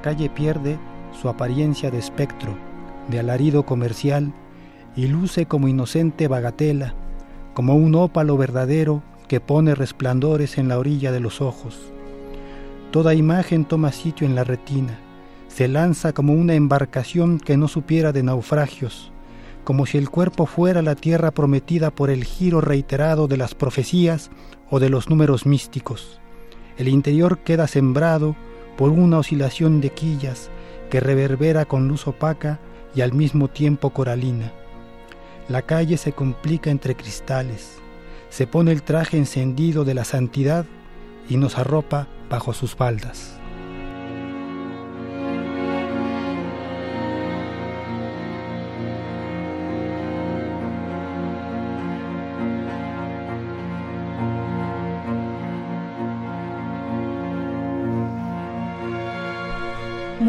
Calle pierde su apariencia de espectro, de alarido comercial, y luce como inocente bagatela, como un ópalo verdadero que pone resplandores en la orilla de los ojos. Toda imagen toma sitio en la retina, se lanza como una embarcación que no supiera de naufragios, como si el cuerpo fuera la tierra prometida por el giro reiterado de las profecías o de los números místicos. El interior queda sembrado por una oscilación de quillas que reverbera con luz opaca y al mismo tiempo coralina. La calle se complica entre cristales, se pone el traje encendido de la santidad y nos arropa bajo sus faldas.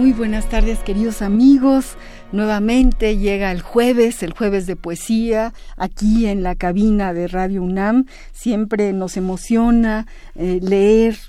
Muy buenas tardes queridos amigos. Nuevamente llega el jueves, el jueves de poesía, aquí en la cabina de Radio UNAM. Siempre nos emociona eh, leer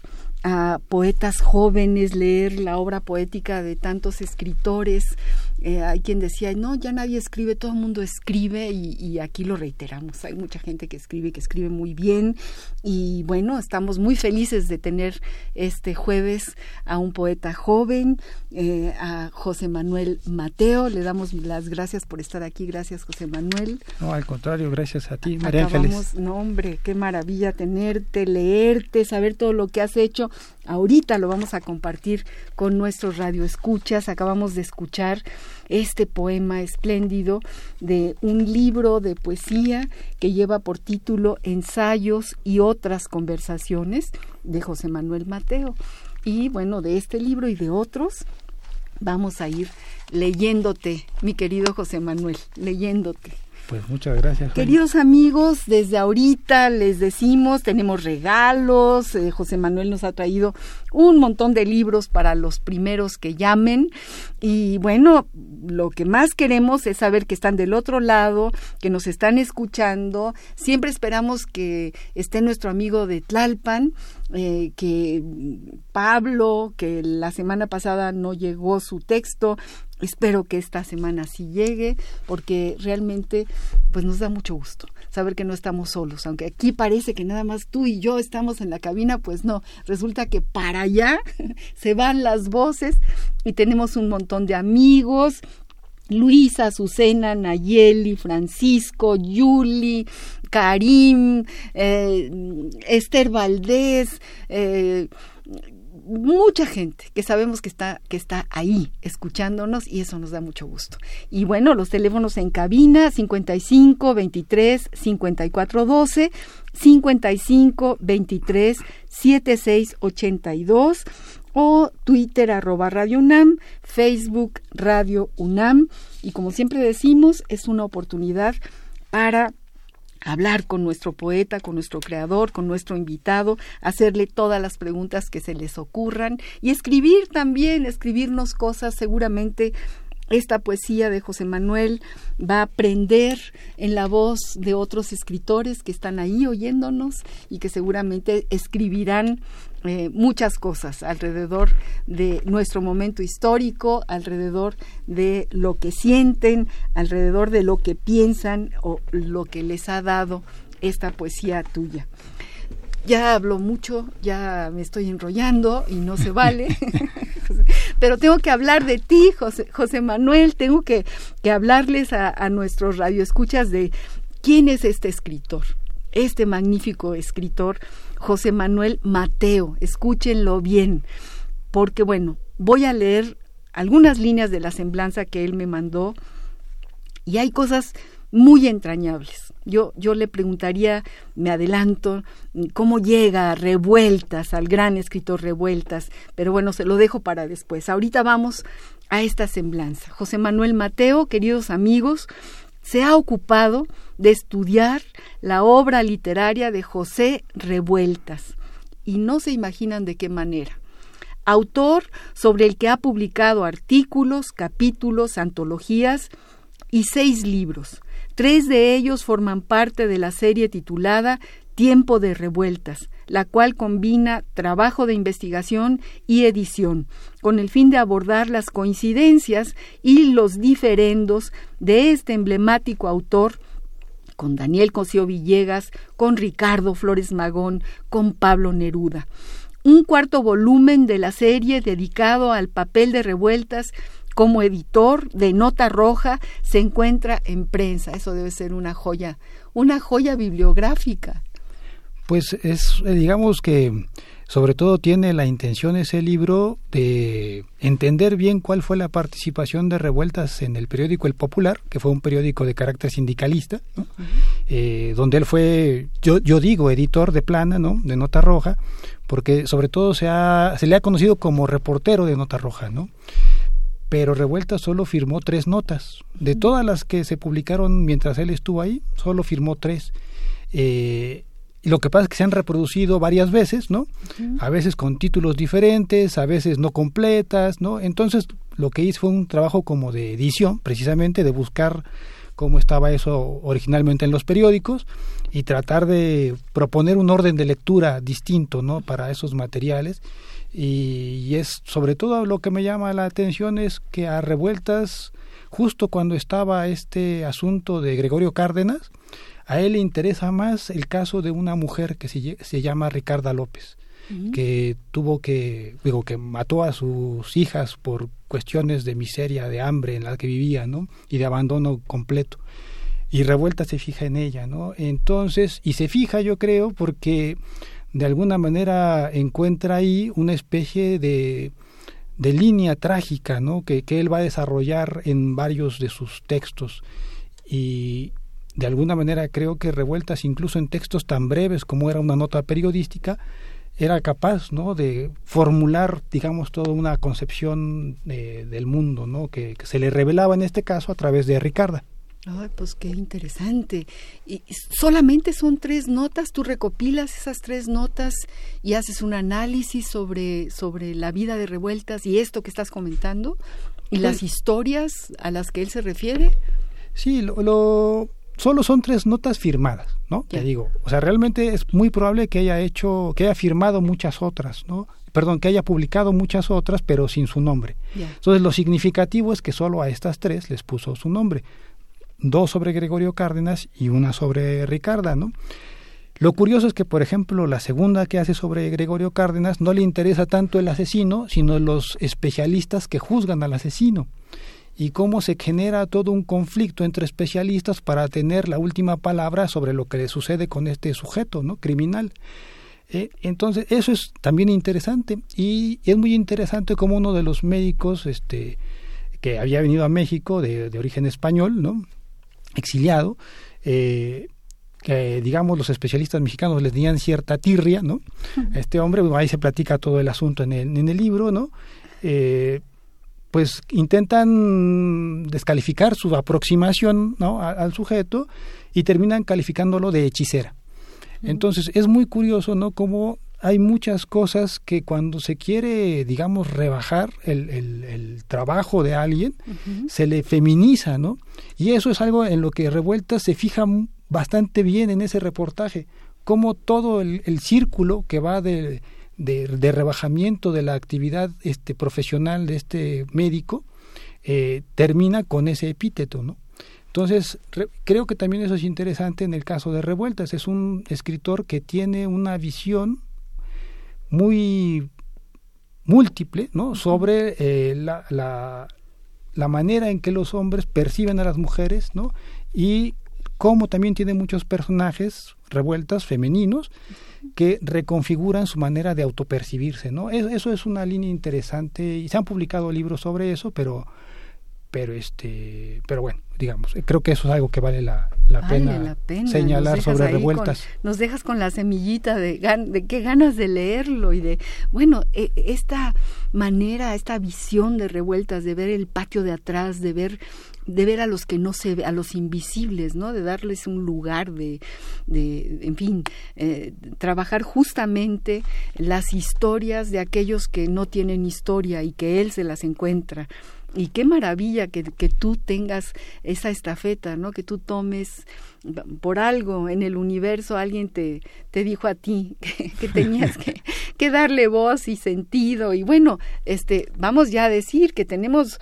a poetas jóvenes, leer la obra poética de tantos escritores. Eh, hay quien decía, no, ya nadie escribe, todo el mundo escribe y, aquí lo reiteramos. Hay mucha gente que escribe, que escribe muy bien y bueno, estamos muy felices de tener este jueves a un poeta joven, eh, a José Manuel Mateo. Le damos las gracias por estar aquí. Gracias, José Manuel. No, al contrario, gracias a ti, María Ángeles. No, hombre, qué maravilla tenerte, leerte, saber todo lo que has hecho. Ahorita lo vamos a compartir con nuestros radioescuchas. Acabamos de escuchar este poema espléndido de un libro de poesía que lleva por título Ensayos y otras conversaciones de José Manuel Mateo. Y bueno, de este libro y de otros vamos a ir leyéndote, mi querido José Manuel, leyéndote. Pues muchas gracias. Queridos amigos, desde ahorita les decimos, tenemos regalos, eh, José Manuel nos ha traído un montón de libros para los primeros que llamen y bueno, lo que más queremos es saber que están del otro lado, que nos están escuchando, siempre esperamos que esté nuestro amigo de Tlalpan, eh, que Pablo, que la semana pasada no llegó su texto, Espero que esta semana sí llegue porque realmente pues nos da mucho gusto saber que no estamos solos, aunque aquí parece que nada más tú y yo estamos en la cabina, pues no, resulta que para allá se van las voces y tenemos un montón de amigos, Luisa, Azucena, Nayeli, Francisco, Yuli, Karim, eh, Esther Valdés, eh, mucha gente que sabemos que está, que está ahí escuchándonos y eso nos da mucho gusto. Y bueno, los teléfonos en cabina 55 23 54 12, 55 23 76 82 o Twitter arroba Radio UNAM, Facebook Radio UNAM y como siempre decimos es una oportunidad para hablar con nuestro poeta, con nuestro creador, con nuestro invitado, hacerle todas las preguntas que se les ocurran y escribir también, escribirnos cosas. Seguramente esta poesía de José Manuel va a aprender en la voz de otros escritores que están ahí oyéndonos y que seguramente escribirán eh, muchas cosas alrededor de nuestro momento histórico, alrededor de lo que sienten, alrededor de lo que piensan o lo que les ha dado esta poesía tuya ya hablo mucho, ya me estoy enrollando y no se vale, pero tengo que hablar de ti, José, José Manuel, tengo que, hablarles a, a nuestros radioescuchas de quién es este escritor. este magnífico escritor, José Manuel Mateo. Escúchenlo bien, porque bueno, voy a leer algunas líneas de la semblanza que él me mandó y hay cosas muy entrañables. Yo, yo le preguntaría, me adelanto, cómo llega Revueltas, al gran escritor Revueltas, pero bueno, se lo dejo para después. Ahorita vamos a esta semblanza. José Manuel Mateo, queridos amigos, se ha ocupado de estudiar la obra literaria de José Revueltas y no se imaginan de qué manera. Autor sobre el que ha publicado artículos, capítulos, antologías y seis libros Tres de ellos forman parte de la serie titulada Tiempo de Revueltas, la cual combina trabajo de investigación y edición, con el fin de abordar las coincidencias y los diferendos de este emblemático autor con Daniel Cosío Villegas, con Ricardo Flores Magón, con Pablo Neruda. Un cuarto volumen de la serie dedicado al papel de revueltas como editor de Nota Roja se encuentra en prensa. Eso debe ser una joya, una joya bibliográfica. Pues es, eh, digamos que sobre todo tiene la intención ese libro de entender bien cuál fue la participación de revueltas en el periódico El Popular, que fue un periódico de carácter sindicalista, eh, donde él fue, yo, yo digo, editor de plana, ¿no? de Nota Roja, porque sobre todo se, ha, se le ha conocido como reportero de Nota Roja, ¿no? pero Revuelta solo firmó tres notas. De todas las que se publicaron mientras él estuvo ahí, solo firmó tres. Eh, y lo que pasa es que se han reproducido varias veces, ¿no? A veces con títulos diferentes, a veces no completas, ¿no? Entonces lo que hice fue un trabajo como de edición, precisamente de buscar cómo estaba eso originalmente en los periódicos y tratar de proponer un orden de lectura distinto, ¿no? Para esos materiales y, es sobre todo lo que me llama la atención es que a revueltas justo cuando estaba este asunto de Gregorio Cárdenas a él le interesa más el caso de una mujer que se, se llama Ricarda López que tuvo que digo que mató a sus hijas por cuestiones de miseria de hambre en la que vivía no y de abandono completo. Y revuelta se fija en ella no entonces y se fija yo creo porque de alguna manera encuentra ahí una especie de, de línea trágica ¿no? que, que él va a desarrollar en varios de sus textos. Y de alguna manera creo que revueltas incluso en textos tan breves como era una nota periodística era capaz ¿no? de formular digamos toda una concepción del mundo ¿no? que, que se le revelaba en este caso a través de Ricarda Ay, pues qué interesante. Y solamente son tres notas, tú recopilas esas tres notas y haces un análisis sobre, sobre la vida de revueltas y esto que estás comentando y las pues historias a las que él se refiere. Sí, lo, solo son tres notas firmadas, ¿no? Te digo, o sea, realmente es muy probable que haya hecho, que haya firmado muchas otras, ¿no? Perdón, que haya publicado muchas otras, pero sin su nombre. Entonces, lo significativo es que solo a estas tres les puso su nombre dos sobre Gregorio Cárdenas y una sobre Ricarda, ¿no? Lo curioso es que, por ejemplo, la segunda que hace sobre Gregorio Cárdenas no le interesa tanto el asesino, sino los especialistas que juzgan al asesino y cómo se genera todo un conflicto entre especialistas para tener la última palabra sobre lo que le sucede con este sujeto, ¿no? Criminal. Eh, entonces, eso es también interesante y es muy interesante como uno de los médicos, este, que había venido a México de, de origen español, ¿no? exiliado, eh, que digamos los especialistas mexicanos les tenían cierta tirria, ¿no? este hombre, ahí se platica todo el asunto en el, en el libro, ¿no? Eh, pues intentan descalificar su aproximación ¿no? al, sujeto y terminan calificándolo de hechicera. Entonces es muy curioso, ¿no? Cómo hay muchas cosas que cuando se quiere, digamos, rebajar el, el, trabajo de alguien, se le feminiza, ¿no? Y eso es algo en lo que Revuelta se fija bastante bien en ese reportaje, como todo el, círculo que va de, de, rebajamiento de la actividad este, profesional de este médico eh, termina con ese epíteto, ¿no? Entonces, creo que también eso es interesante en el caso de Revueltas. Es un escritor que tiene una visión muy múltiple ¿no? sobre eh, la, la, la, manera en que los hombres perciben a las mujeres ¿no? y como también tiene muchos personajes revueltas femeninos que reconfiguran su manera de autopercibirse, ¿no? Eso es una línea interesante y se han publicado libros sobre eso, pero pero este pero bueno digamos creo que eso es algo que vale la, pena, señalar sobre revueltas nos dejas con la semillita de, de qué ganas de leerlo y de bueno e, esta manera esta visión de revueltas de ver el patio de atrás de ver de ver a los que no se ve, a los invisibles, ¿no? De darles un lugar, de, de en fin, eh, trabajar justamente las historias de aquellos que no tienen historia y que él se las encuentra y qué maravilla que, que, tú tengas esa estafeta, ¿no? Que tú tomes por algo en el universo, alguien te, te dijo a ti que, tenías que, que, darle voz y sentido. Y bueno, este, vamos ya a decir que tenemos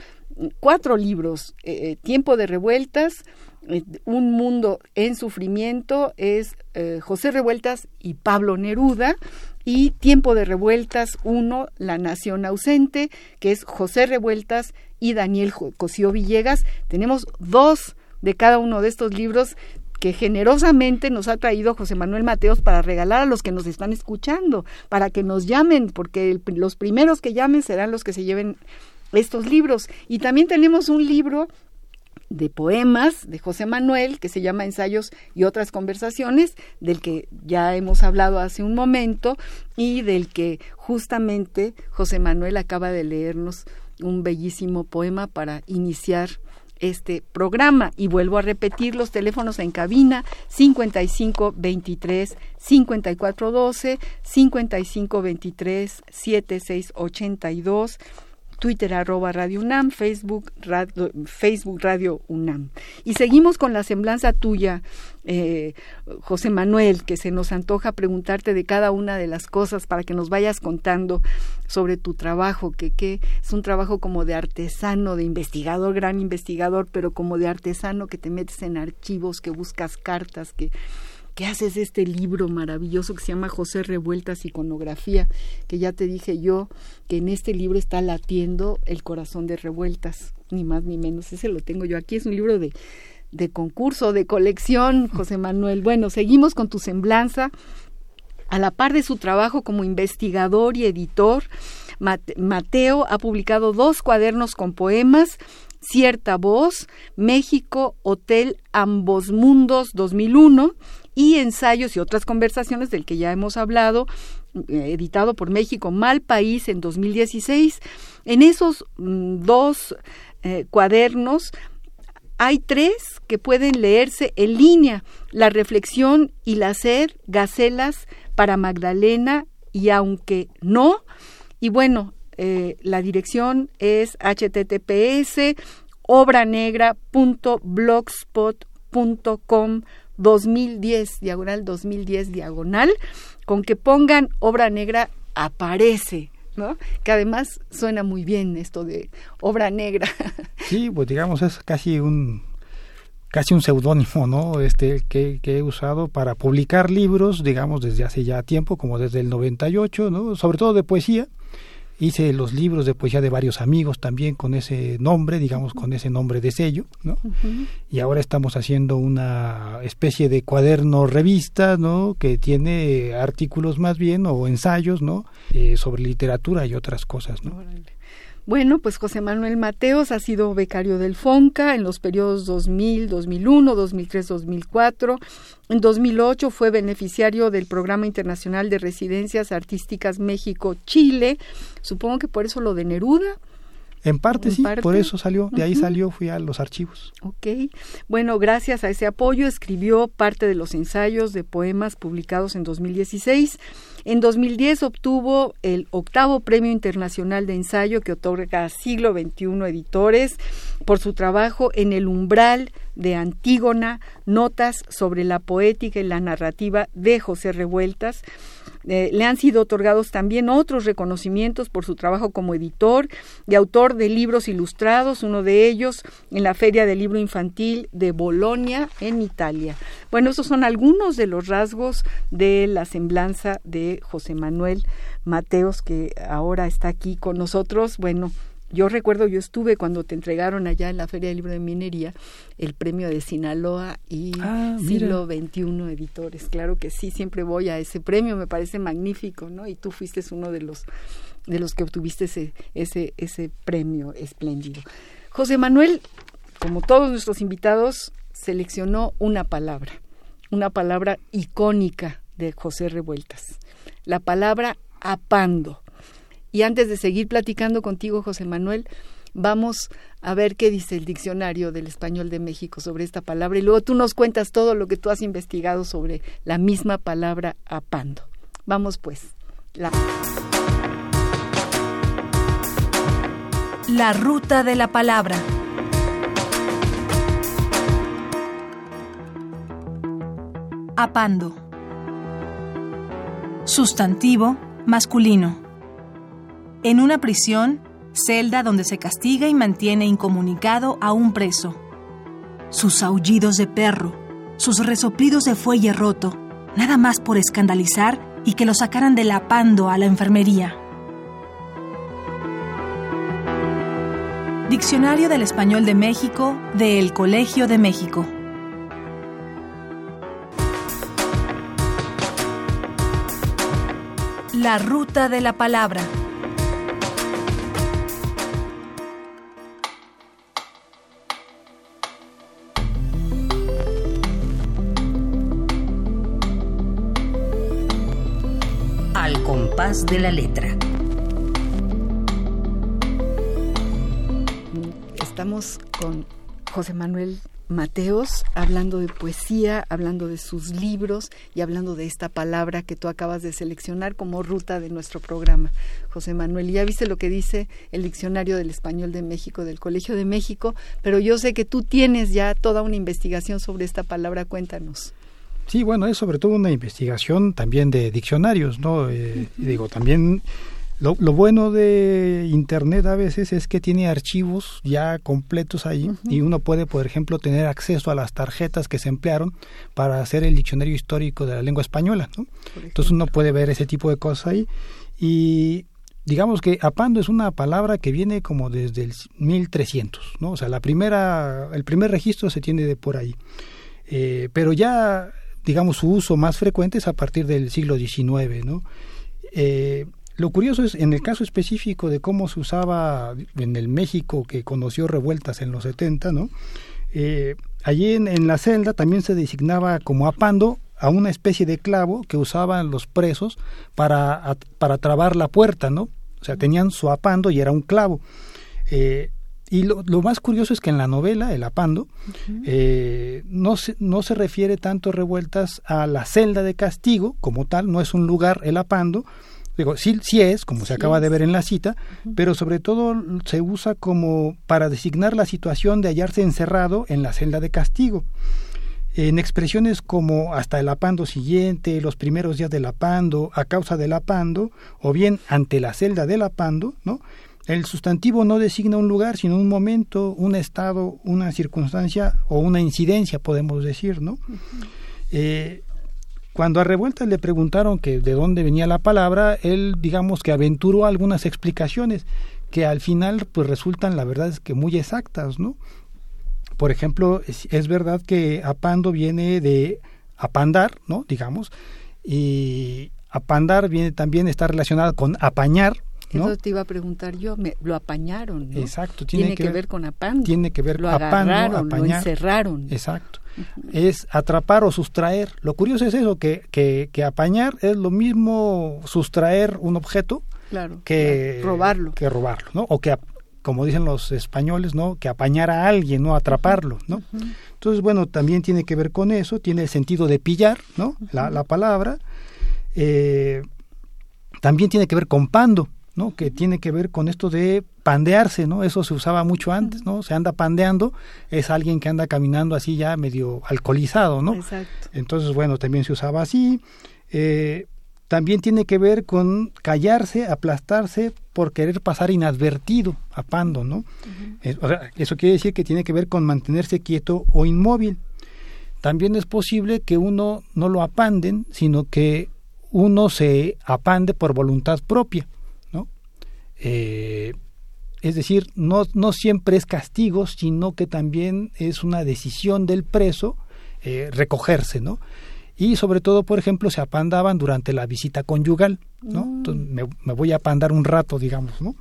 cuatro libros, eh, eh, Tiempo de Revueltas, eh, Un Mundo en Sufrimiento, es José Revueltas y Pablo Neruda, y Tiempo de Revueltas uno, La Nación Ausente, que es José Revueltas y Daniel Cosío Villegas. Tenemos dos de cada uno de estos libros que generosamente nos ha traído José Manuel Mateos para regalar a los que nos están escuchando, para que nos llamen, porque los primeros que llamen serán los que se lleven estos libros. Y también tenemos un libro de poemas de José Manuel que se llama Ensayos y otras conversaciones, del que ya hemos hablado hace un momento y del que justamente José Manuel acaba de leernos un bellísimo poema para iniciar este programa. Y vuelvo a repetir los teléfonos en cabina 55 23 54 12 55 23 76 82 Twitter arroba Radio UNAM, Facebook Radio, Facebook Radio UNAM. Y seguimos con la semblanza tuya, eh, José Manuel, que se nos antoja preguntarte de cada una de las cosas para que nos vayas contando sobre tu trabajo, que, que es un trabajo como de artesano, de investigador, gran investigador, pero como de artesano que te metes en archivos, que buscas cartas, que ¿Qué haces este libro maravilloso que se llama José Revueltas Iconografía? Que ya te dije yo que en este libro está latiendo el corazón de Revueltas, ni más ni menos. Ese lo tengo yo aquí. Es un libro de, de concurso, de colección, José Manuel. Bueno, seguimos con tu semblanza. A la par de su trabajo como investigador y editor, Mateo ha publicado dos cuadernos con poemas, Cierta Voz, México, Hotel Ambos Mundos 2001 y ensayos y otras conversaciones del que ya hemos hablado, eh, editado por México Mal País en 2016. En esos mm, dos eh, cuadernos hay tres que pueden leerse en línea, La reflexión y la sed, Gacelas para Magdalena y aunque no. Y bueno, eh, la dirección es https obranegra.blogspot.com 2010, diagonal 2010, diagonal, con que pongan obra negra aparece, ¿no? Que además suena muy bien esto de obra negra. Sí, pues digamos es casi un casi un seudónimo, ¿no? Este que, que, he usado para publicar libros, digamos, desde hace ya tiempo, como desde el 98, ¿no? Sobre todo de poesía hice los libros de poesía de varios amigos también con ese nombre, digamos, con ese nombre de sello, ¿no? Y ahora estamos haciendo una especie de cuaderno revista, ¿no? Que tiene artículos más bien o ensayos, ¿no? Eh, sobre literatura y otras cosas, ¿no? Bueno, pues José Manuel Mateos ha sido becario del FONCA en los periodos 2000, 2001, 2003, 2004. En 2008 fue beneficiario del Programa Internacional de Residencias Artísticas México-Chile. Supongo que por eso lo de Neruda. En parte sí, por eso salió, de ahí salió, fui a los archivos. Ok, bueno, gracias a ese apoyo escribió parte de los ensayos de poemas publicados en 2016. En 2010 obtuvo el octavo Premio Internacional de Ensayo que otorga Siglo XXI Editores por su trabajo en El umbral de Antígona, Notas sobre la poética y la narrativa de José Revueltas. Eh, le han sido otorgados también otros reconocimientos por su trabajo como editor y autor de libros ilustrados, uno de ellos en la Feria del Libro Infantil de Bolonia, en Italia. Bueno, esos son algunos de los rasgos de la semblanza de José Manuel Mateos, que ahora está aquí con nosotros. Bueno, yo recuerdo, yo estuve cuando te entregaron allá en la Feria del Libro de Minería el premio de Sinaloa y Ah, Siglo XXI Editores. Claro que sí, siempre voy a ese premio, me parece magnífico, ¿no? Y tú fuiste uno de los de los que obtuviste ese ese ese premio espléndido. José Manuel, como todos nuestros invitados, seleccionó una palabra, una palabra icónica de José Revueltas, la palabra apando. Y antes de seguir platicando contigo, José Manuel, vamos a ver qué dice el diccionario del español de México sobre esta palabra y luego tú nos cuentas todo lo que tú has investigado sobre la misma palabra apando. Vamos pues. La... La ruta de la palabra. Apando. Sustantivo masculino. En una prisión, celda donde se castiga y mantiene incomunicado a un preso. Sus aullidos de perro, sus resoplidos de fuelle roto, nada más por escandalizar y que lo sacaran del apando a la enfermería. Diccionario del Español de México del Colegio de México. La ruta de la palabra. De la letra. Estamos con José Manuel Mateos hablando de poesía, hablando de sus libros y hablando de esta palabra que tú acabas de seleccionar como ruta de nuestro programa. José Manuel, ya viste lo que dice el Diccionario del Español de México, del Colegio de México, pero yo sé que tú tienes ya toda una investigación sobre esta palabra, cuéntanos. Sí, bueno, es sobre todo una investigación también de diccionarios, ¿no? Eh, Digo, también lo, lo, bueno de Internet a veces es que tiene archivos ya completos ahí uh -huh. y uno puede, por ejemplo, tener acceso a las tarjetas que se emplearon para hacer el diccionario histórico de la lengua española, ¿no? Entonces uno puede ver ese tipo de cosas ahí y digamos que apando es una palabra que viene como desde el 1300, ¿no? O sea, la primera, el primer registro se tiene de por ahí. Eh, pero ya digamos, su uso más frecuente es a partir del siglo XIX, ¿no? Eh, lo curioso es, en el caso específico de cómo se usaba en el México que conoció revueltas en los 70, ¿no? Eh, allí en, la celda también se designaba como apando a una especie de clavo que usaban los presos para, para trabar la puerta, ¿no? O sea, tenían su apando y era un clavo. Eh, y lo, lo, más curioso es que en la novela, El Apando, uh -huh. eh, no, se, no se refiere tanto revueltas a la celda de castigo como tal, no es un lugar El Apando, digo, sí, sí es, como sí se acaba es. de ver en la cita, uh -huh. pero sobre todo se usa como para designar la situación de hallarse encerrado en la celda de castigo. En expresiones como hasta el apando siguiente, los primeros días del apando, a causa del apando, o bien ante la celda del apando, ¿no? El sustantivo no designa un lugar, sino un momento, un estado, una circunstancia o una incidencia, podemos decir, ¿no? Eh, cuando a Revueltas le preguntaron que de dónde venía la palabra, él, digamos, que aventuró algunas explicaciones que al final, pues resultan, la verdad es que muy exactas, ¿no? Por ejemplo, es, es verdad que apando viene de apandar, ¿no? Digamos, y apandar viene también está relacionado con apañar, ¿no? Eso te iba a preguntar yo, me, lo apañaron. ¿no? Exacto, tiene, tiene que, ver, ver, con apando. Tiene que ver lo apando, apañar. lo encerraron. Exacto. Uh -huh. Es atrapar o sustraer. Lo curioso es eso, que, que, que apañar es lo mismo sustraer un objeto claro, que claro. robarlo. Que robarlo, ¿no? O que, como dicen los españoles, ¿no? Que apañar a alguien, ¿no? Atraparlo, ¿no? Uh -huh. Entonces, bueno, también tiene que ver con eso, tiene el sentido de pillar, ¿no? Uh -huh. la, la, palabra. Eh, también tiene que ver con pando, ¿no? que tiene que ver con esto de pandearse, ¿no? Eso se usaba mucho antes, ¿no? Se anda pandeando, es alguien que anda caminando así ya medio alcoholizado, ¿no? Exacto. Entonces, bueno, también se usaba así. Eh, también tiene que ver con callarse, aplastarse por querer pasar inadvertido, apando, ¿no? Uh -huh. eh, o sea, eso quiere decir que tiene que ver con mantenerse quieto o inmóvil. También es posible que uno no lo apanden, sino que uno se apande por voluntad propia. Eh, es decir, no, no siempre es castigo, sino que también es una decisión del preso eh, recogerse, ¿no? Y sobre todo, por ejemplo, se apandaban durante la visita conyugal, ¿no? Mm. Entonces, me, me voy a apandar un rato, digamos, ¿no?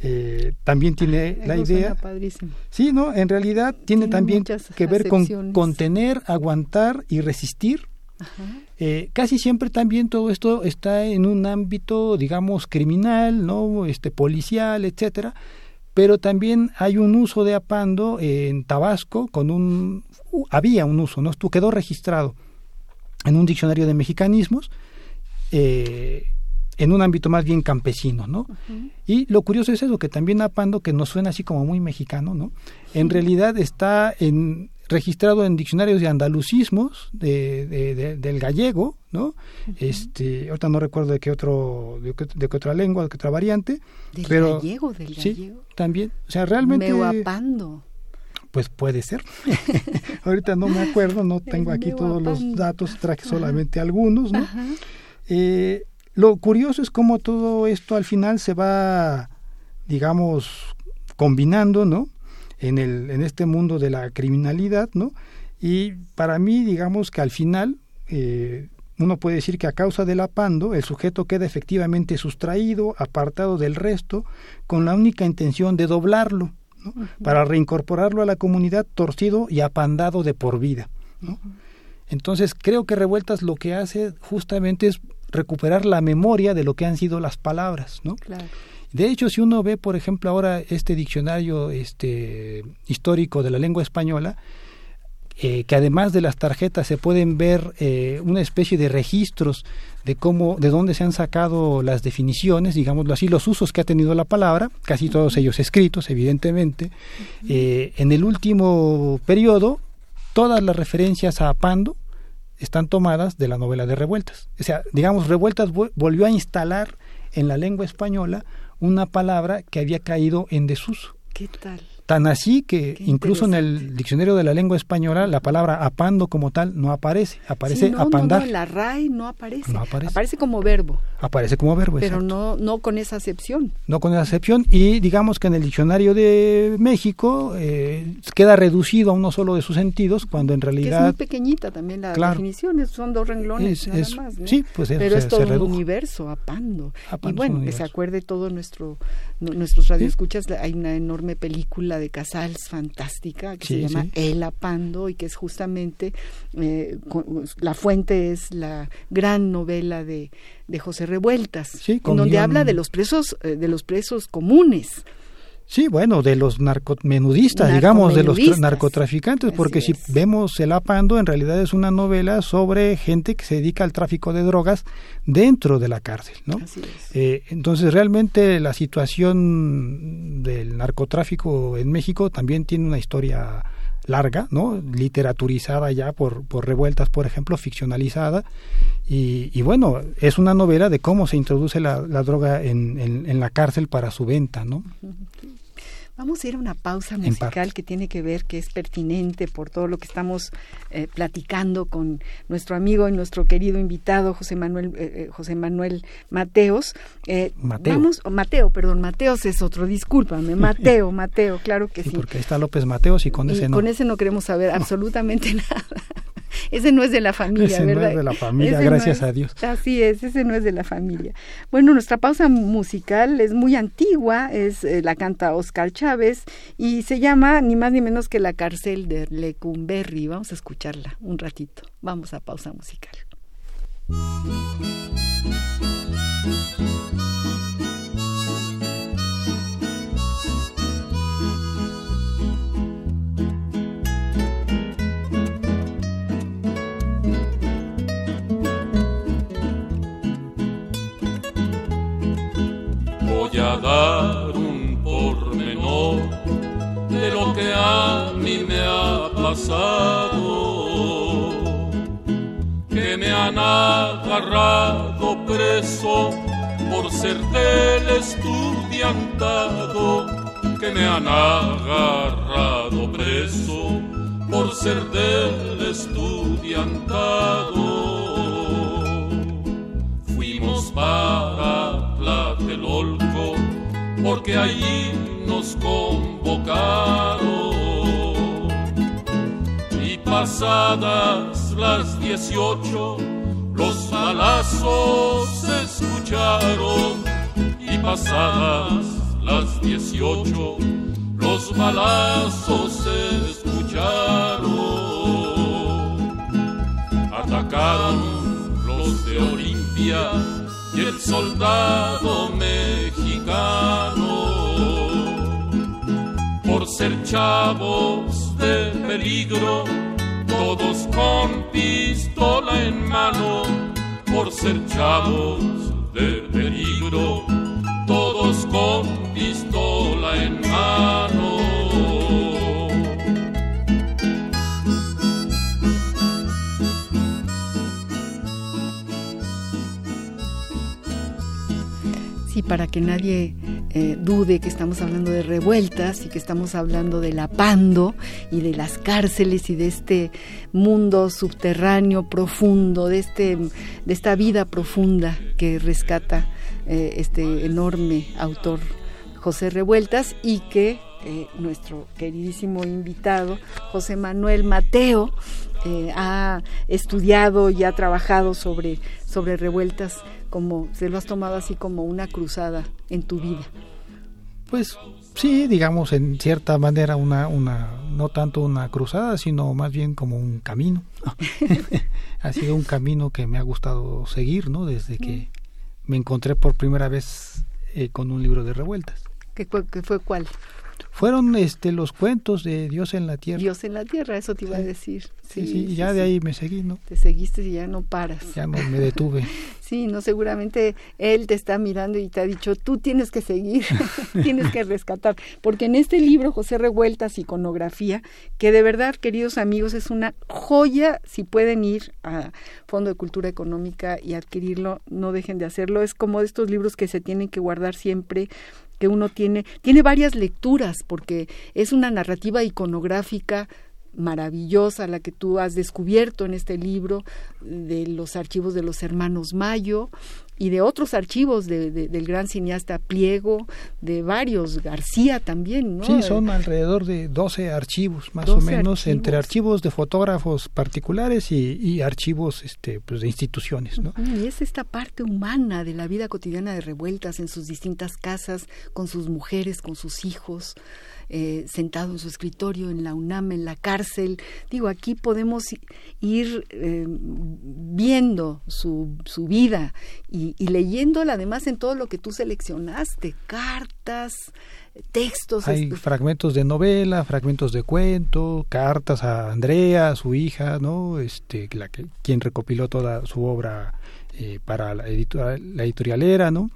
Eh, también tiene la idea... padrísimo. Sí, ¿no? En realidad tiene, Tiene también que ver con contener, aguantar y resistir. Eh, casi siempre también todo esto está en un ámbito, digamos, criminal, ¿no? Este, policial, etcétera. Pero también hay un uso de apando en Tabasco con un... uh, había un uso, ¿no? Esto quedó registrado en un diccionario de mexicanismos eh, en un ámbito más bien campesino, ¿no? Y lo curioso es eso, que también apando, que nos suena así como muy mexicano, ¿no? En realidad está en, registrado en diccionarios de andalucismos de, de- de- del gallego, ¿no? Este, ahorita no recuerdo de qué otro, de qué, otra lengua, de qué otra variante, Del pero gallego, del sí, gallego. también, o sea, realmente, Meoapando. pues puede ser. ahorita no me acuerdo, no tengo aquí todos los datos, traje solamente algunos, ¿no? Eh, lo curioso es cómo todo esto al final se va, digamos, combinando, ¿no? En, el, en este mundo de la criminalidad, ¿no? Y para mí, digamos que al final, eh, uno puede decir que a causa del apando, el sujeto queda efectivamente sustraído, apartado del resto, con la única intención de doblarlo, ¿no? Para reincorporarlo a la comunidad torcido y apandado de por vida, ¿no? Entonces creo que Revueltas lo que hace justamente es recuperar la memoria de lo que han sido las palabras, ¿no? Claro. De hecho, si uno ve, por ejemplo, ahora este diccionario este, histórico de la lengua española, eh, que además de las tarjetas se pueden ver eh, una especie de registros de cómo, de dónde se han sacado las definiciones, digámoslo así, los usos que ha tenido la palabra, casi todos ellos escritos, evidentemente. Eh, en el último periodo, todas las referencias a Apando están tomadas de la novela de Revueltas. O sea, digamos, Revueltas vu- volvió a instalar en la lengua española una palabra que había caído en desuso. ¿Qué tal? Tan así que Qué incluso en el diccionario de la lengua española la palabra apando como tal no aparece, aparece Sí, no, apandar, No, no, la RAI no aparece. No aparece. como verbo, aparece como verbo. pero exacto. no, no con esa acepción. no con esa excepción y digamos que en el diccionario de México eh, queda reducido a uno solo de sus sentidos cuando en Que es muy realidad pequeñita también la Claro. definición, son dos renglones es, nada es- más. sí pues Pero se, es todo un universo, apando. Apando y bueno, un que se acuerde todo nuestro nu- nuestros radioescuchas, hay una enorme película de Casals fantástica que se Sí, llama sí. El Apando y que es justamente eh, con- la fuente es la gran novela de, de José Revueltas, Sí, en donde habla de los presos eh, de los presos comunes. Sí, bueno, de los narcomenudistas, digamos, de los narcotraficantes, Así porque si es. vemos El Apando, en realidad es una novela sobre gente que se dedica al tráfico de drogas dentro de la cárcel, ¿no? Eh, entonces, realmente la situación del narcotráfico en México también tiene una historia larga, ¿no? Literaturizada ya por, por revueltas, por ejemplo, ficcionalizada. Y, y bueno, es una novela de cómo se introduce la, la droga en, en- en la cárcel para su venta, ¿no? Vamos a ir a una pausa musical que tiene que ver, que es pertinente por todo lo que estamos eh, platicando con nuestro amigo y nuestro querido invitado José Manuel eh, eh, José Manuel Mateos. Eh, Mateo. Vamos, oh, Mateo, perdón, Mateos es otro, discúlpame, Mateo, Mateo, claro que Sí, sí. porque está López Mateos y con Y ese no. con ese no queremos saber absolutamente nada. Ese no es de la familia, Ese no es de la familia, Ese no gracias es- a Dios. Así es, ese no es de la familia. Bueno, nuestra pausa musical es muy antigua, es eh, la canta Oscar Chávez y se llama ni más ni menos que La cárcel de Lecumberri. Vamos a escucharla un ratito. Vamos a pausa musical. Que me han agarrado preso por ser del estudiantado, que me han agarrado preso por ser del estudiantado. Fuimos para Tlatelolco porque allí nos convocaron. Pasadas las dieciocho, los balazos se escucharon. Y pasadas las dieciocho, los balazos se escucharon. Atacaron los de Olimpia y el soldado mexicano. Por ser chavos de peligro, todos con pistola en mano. Por ser chavos de peligro, todos con pistola en mano. Sí, para que nadie eh, dude que estamos hablando de revueltas y que estamos hablando de la Pando y de las cárceles y de este mundo subterráneo profundo, de, este, de esta vida profunda que rescata eh, este enorme autor José Revueltas y que eh, nuestro queridísimo invitado José Manuel Mateo eh, ha estudiado y ha trabajado sobre, sobre revueltas como se lo has tomado así como una cruzada en tu vida. Pues sí, digamos en cierta manera una, una, no tanto una cruzada, sino más bien como un camino. ha sido un camino que me ha gustado seguir, ¿no? Desde que me encontré por primera vez eh, con un libro de revueltas. ¿Qué, qué fue cuál? Fueron este los cuentos de Dios en la tierra. Dios en la tierra, eso te iba a decir. Sí, sí, ya de ahí me seguí, ¿no? Te seguiste y ya no paras. Ya no me detuve. sí, no, seguramente él te está mirando y te ha dicho, tú tienes que seguir, tienes que rescatar. Porque en este libro, José Revueltas, Iconografía, que de verdad, queridos amigos, es una joya, si pueden ir a Fondo de Cultura Económica y adquirirlo, no dejen de hacerlo. Es como de estos libros que se tienen que guardar siempre que uno tiene, tiene varias lecturas porque es una narrativa iconográfica maravillosa la que tú has descubierto en este libro de los archivos de los hermanos Mayo y de otros archivos de, del gran cineasta Pliego, de varios, García también, ¿no? Sí, son alrededor de 12 archivos, más o menos, entre archivos de fotógrafos particulares y, y archivos este, pues, de instituciones, ¿no? Y es esta parte humana de la vida cotidiana de revueltas en sus distintas casas, con sus mujeres, con sus hijos, eh, sentado en su escritorio en la UNAM, en la cárcel. Digo, aquí podemos ir eh, viendo su, su vida y, y, leyéndola además en todo lo que tú seleccionaste, cartas, textos. Hay fragmentos de novela, fragmentos de cuento, cartas a Andrea, su hija, ¿no? Este, la que, quien recopiló toda su obra eh, para la, editorial, la editorialera, ¿no?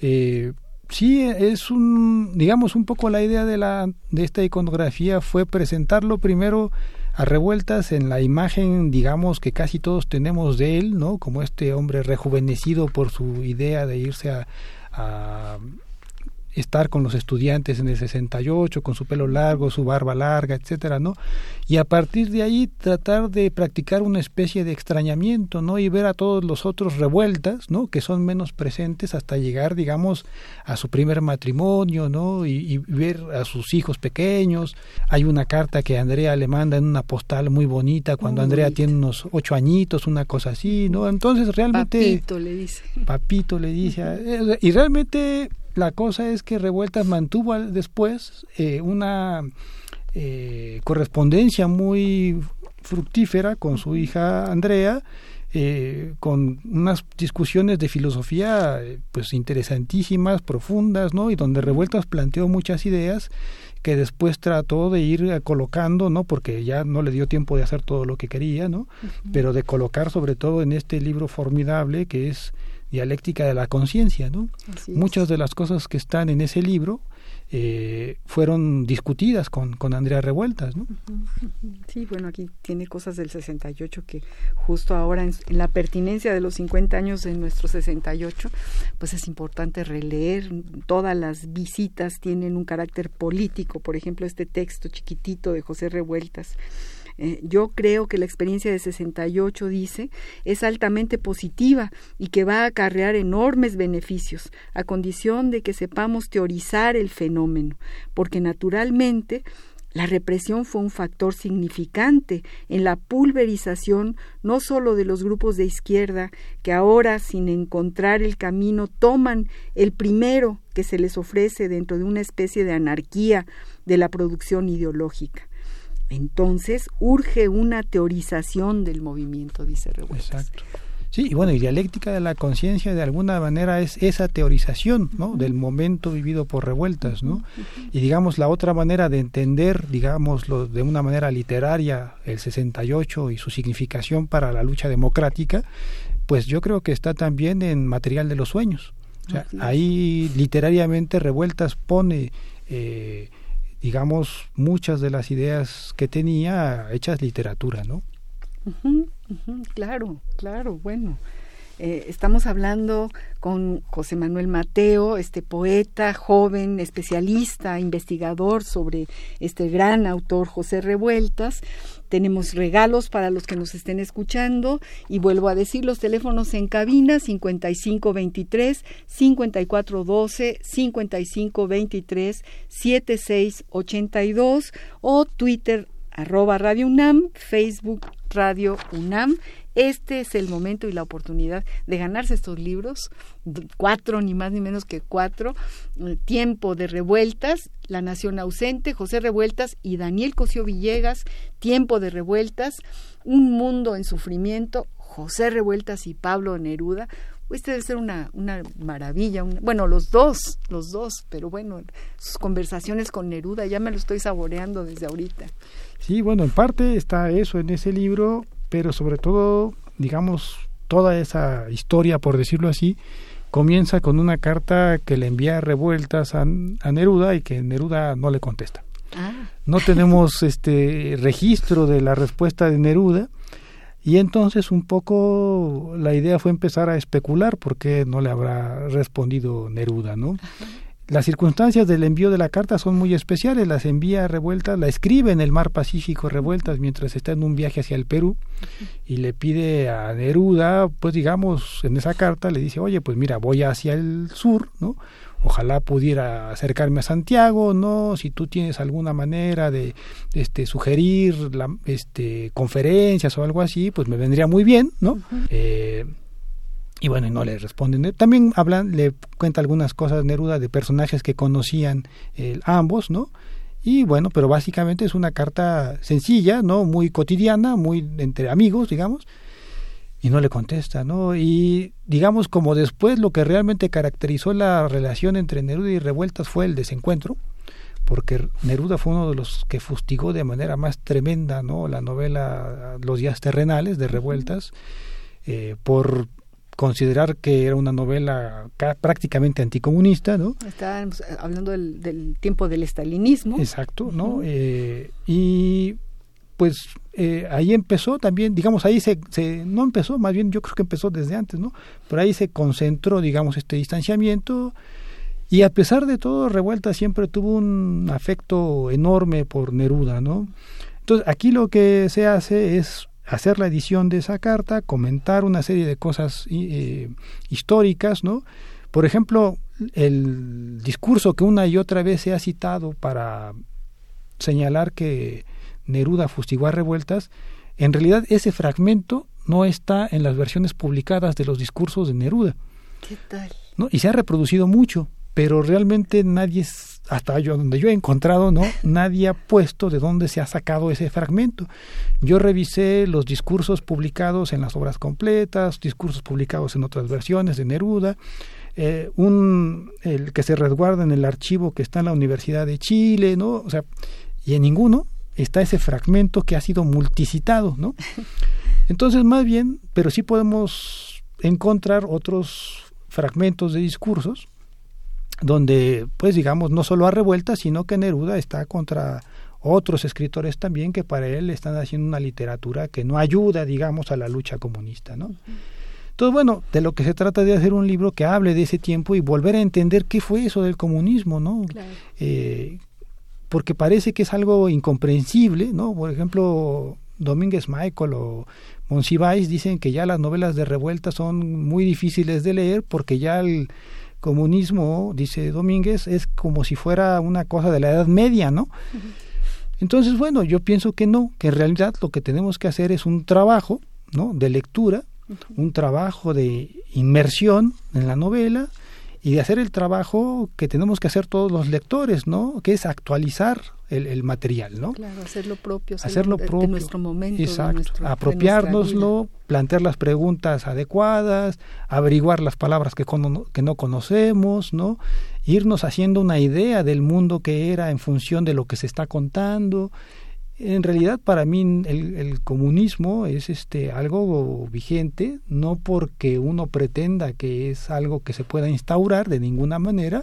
eh, sí es un digamos un poco la idea de la de esta iconografía fue presentarlo primero a revueltas en la imagen digamos que casi todos tenemos de él no como este hombre rejuvenecido por su idea de irse a, a estar con los estudiantes en el 68 con su pelo largo, su barba larga, etcétera, ¿no? Y a partir de ahí tratar de practicar una especie de extrañamiento, ¿no? Y ver a todos los otros revueltas, ¿no? Que son menos presentes hasta llegar, digamos, a su primer matrimonio, ¿no? Y, y ver a sus hijos pequeños. Hay una carta que Andrea le manda en una postal muy bonita cuando muy Andrea bonita. tiene unos ocho añitos, una cosa así, ¿no? Entonces realmente papito le dice, papito le dice, y realmente la cosa es que Revueltas mantuvo después eh, una eh, correspondencia muy fructífera con su hija Andrea, eh, con unas discusiones de filosofía pues interesantísimas, profundas, ¿no? Y donde Revueltas planteó muchas ideas que después trató de ir colocando, ¿no? Porque ya no le dio tiempo de hacer todo lo que quería, ¿no? Uh -huh. Pero de colocar sobre todo en este libro formidable que es dialéctica de la conciencia, ¿no? Muchas de las cosas que están en ese libro eh, fueron discutidas con, con Andrea Revueltas, ¿no? Sí, bueno, aquí tiene cosas del 68 que justo ahora en, en, la pertinencia de los 50 años de nuestro 68, pues es importante releer. Todas las visitas tienen un carácter político, por ejemplo, este texto chiquitito de José Revueltas Eh, yo creo que la experiencia de 68, dice, es altamente positiva y que va a acarrear enormes beneficios, a condición de que sepamos teorizar el fenómeno, porque naturalmente la represión fue un factor significante en la pulverización no sólo de los grupos de izquierda que ahora, sin encontrar el camino, toman el primero que se les ofrece dentro de una especie de anarquía de la producción ideológica. Entonces urge una teorización del movimiento, dice Revueltas. Exacto. Sí, y bueno, y dialéctica de la conciencia de alguna manera es esa teorización, ¿no? Del momento vivido por revueltas, ¿no? Y digamos la otra manera de entender, digámoslo de una manera literaria, el 68 y su significación para la lucha democrática, pues yo creo que está también en Material de los Sueños. O sea, ahí literariamente Revueltas pone, eh, digamos, muchas de las ideas que tenía hechas literatura, ¿no? claro, claro, bueno. Eh, estamos hablando con José Manuel Mateo, este poeta joven, especialista, investigador sobre este gran autor José Revueltas. Tenemos regalos para los que nos estén escuchando y vuelvo a decir los teléfonos en cabina 5523 5412 5523 7682 o Twitter arroba Radio UNAM, Facebook Radio UNAM. Este es el momento y la oportunidad de ganarse estos libros, cuatro, ni más ni menos que cuatro, Tiempo de Revueltas, La Nación Ausente, José Revueltas y Daniel Cosío Villegas, Tiempo de Revueltas, Un Mundo en Sufrimiento, José Revueltas y Pablo Neruda. Este debe ser una, una maravilla. bueno, los dos, los dos, pero bueno, sus conversaciones con Neruda ya me lo estoy saboreando desde ahorita. Sí, bueno, en parte está eso en ese libro, pero sobre todo, digamos, toda esa historia, por decirlo así, comienza con una carta que le envía revueltas a, Neruda y que Neruda no le contesta. Ah. No tenemos este registro de la respuesta de Neruda y entonces un poco la idea fue empezar a especular por qué no le habrá respondido Neruda, ¿no? Las circunstancias del envío de la carta son muy especiales. Las envía revueltas, la escribe en el mar Pacífico revueltas mientras está en un viaje hacia el Perú y le pide a Neruda, pues digamos, en esa carta le dice, oye, pues mira, voy hacia el sur, ¿no? Ojalá pudiera acercarme a Santiago, ¿no? Si tú tienes alguna manera de este, sugerir la, este, conferencias o algo así, pues me vendría muy bien, ¿no? y bueno, no le responden. También hablan, le cuenta algunas cosas Neruda de personajes que conocían eh, ambos, ¿no? Y bueno, pero básicamente es una carta sencilla, ¿no? Muy cotidiana, muy entre amigos, digamos, y no le contesta, ¿no? Y digamos como después lo que realmente caracterizó la relación entre Neruda y Revueltas fue el desencuentro, porque Neruda fue uno de los que fustigó de manera más tremenda, ¿no? La novela Los días terrenales de Revueltas. Eh, por considerar que era una novela prácticamente anticomunista, ¿no? Estábamos eh, hablando del, tiempo del estalinismo. Exacto, ¿no? Eh, y pues eh, ahí empezó también, digamos, ahí se, no empezó, más bien yo creo que empezó desde antes, ¿no? Pero ahí se concentró, digamos, este distanciamiento y a pesar de todo, Revuelta siempre tuvo un afecto enorme por Neruda, ¿no? Entonces, aquí lo que se hace es hacer la edición de esa carta, comentar una serie de cosas eh, históricas, ¿no? Por ejemplo, el discurso que una y otra vez se ha citado para señalar que Neruda fustigó a revueltas, en realidad ese fragmento no está en las versiones publicadas de los discursos de Neruda. ¿Qué tal? ¿no? Y se ha reproducido mucho, pero realmente nadie hasta yo donde yo he encontrado, ¿no? Nadie ha puesto de dónde se ha sacado ese fragmento. Yo revisé los discursos publicados en las obras completas, discursos publicados en otras versiones de Neruda, eh, un el que se resguarda en el archivo que está en la Universidad de Chile, ¿no? O sea, y en ninguno está ese fragmento que ha sido multicitado, ¿no? Entonces, más bien, pero sí podemos encontrar otros fragmentos de discursos donde, pues digamos, no solo a revuelta, sino que Neruda está contra otros escritores también que para él están haciendo una literatura que no ayuda, digamos, a la lucha comunista, ¿no? Entonces, bueno, de lo que se trata de hacer un libro que hable de ese tiempo y volver a entender qué fue eso del comunismo, ¿no? Eh, porque parece que es algo incomprensible, ¿no? Por ejemplo, Domínguez Michael o Monsiváis dicen que ya las novelas de revuelta son muy difíciles de leer porque ya el comunismo, dice Domínguez, es como si fuera una cosa de la Edad Media, ¿no? Entonces, bueno, yo pienso que no, que en realidad lo que tenemos que hacer es un trabajo, ¿no? De lectura, un trabajo de inmersión en la novela, y de hacer el trabajo que tenemos que hacer todos los lectores, ¿no? Que es actualizar el, el material, ¿no? Claro, hacerlo propio, hacerlo de, propio, de nuestro momento, exacto, nuestro, apropiárnoslo, plantear las preguntas adecuadas, averiguar las palabras que, con, que no conocemos, ¿no? Irnos haciendo una idea del mundo que era en función de lo que se está contando en realidad para mí el, el, comunismo es este algo vigente no porque uno pretenda que es algo que se pueda instaurar de ninguna manera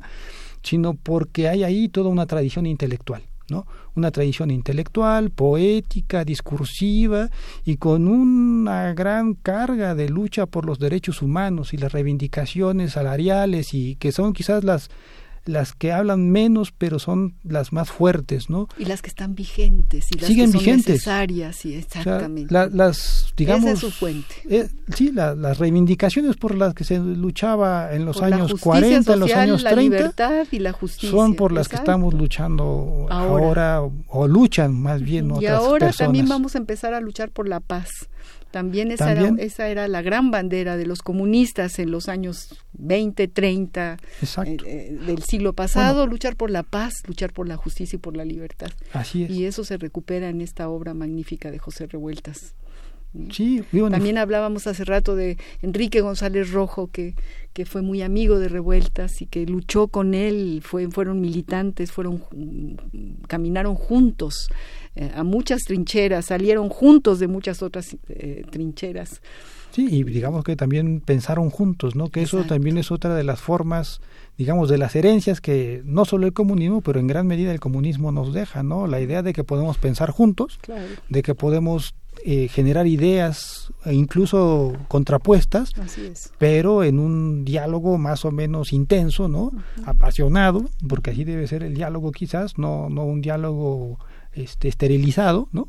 sino porque hay ahí toda una tradición intelectual no una tradición intelectual poética discursiva y con una gran carga de lucha por los derechos humanos y las reivindicaciones salariales y que son quizás las las que hablan menos pero son las más fuertes, ¿no? Y las que están vigentes y las Siguen que son vigentes. necesarias, sí, exactamente. O sea, la, las, digamos, Esa es su fuente. Eh, sí, la, las reivindicaciones por las que se luchaba en los por años la 40, social, en los años la 30, libertad y la justicia. son por las exacto. que estamos luchando ahora, Ahora. o, o, luchan más bien y otras ahora personas. también vamos a empezar a luchar por la paz. También esa, ¿También? Era, esa era la gran bandera de los comunistas en los años 20, 30 Exacto. eh, del siglo pasado, luchar por la paz, luchar por la justicia y por la libertad. Así es. Y eso se recupera en esta obra magnífica de José Revueltas. Sí, bueno, También hablábamos hace rato de Enrique González Rojo, que, que fue muy amigo de Revueltas y que luchó con él, fue, fueron militantes, fueron caminaron juntos eh, a muchas trincheras, salieron juntos de muchas otras eh, trincheras. Sí, y digamos que también pensaron juntos, ¿no? Que eso también es otra de las formas, digamos, de las herencias que no solo el comunismo, pero en gran medida el comunismo nos deja, ¿no? La idea de que podemos pensar juntos, Claro. de que podemos eh, generar ideas e incluso contrapuestas, Así es. pero en un diálogo más o menos intenso, ¿no? Apasionado, porque así debe ser el diálogo quizás, no, no un diálogo este, esterilizado, ¿no?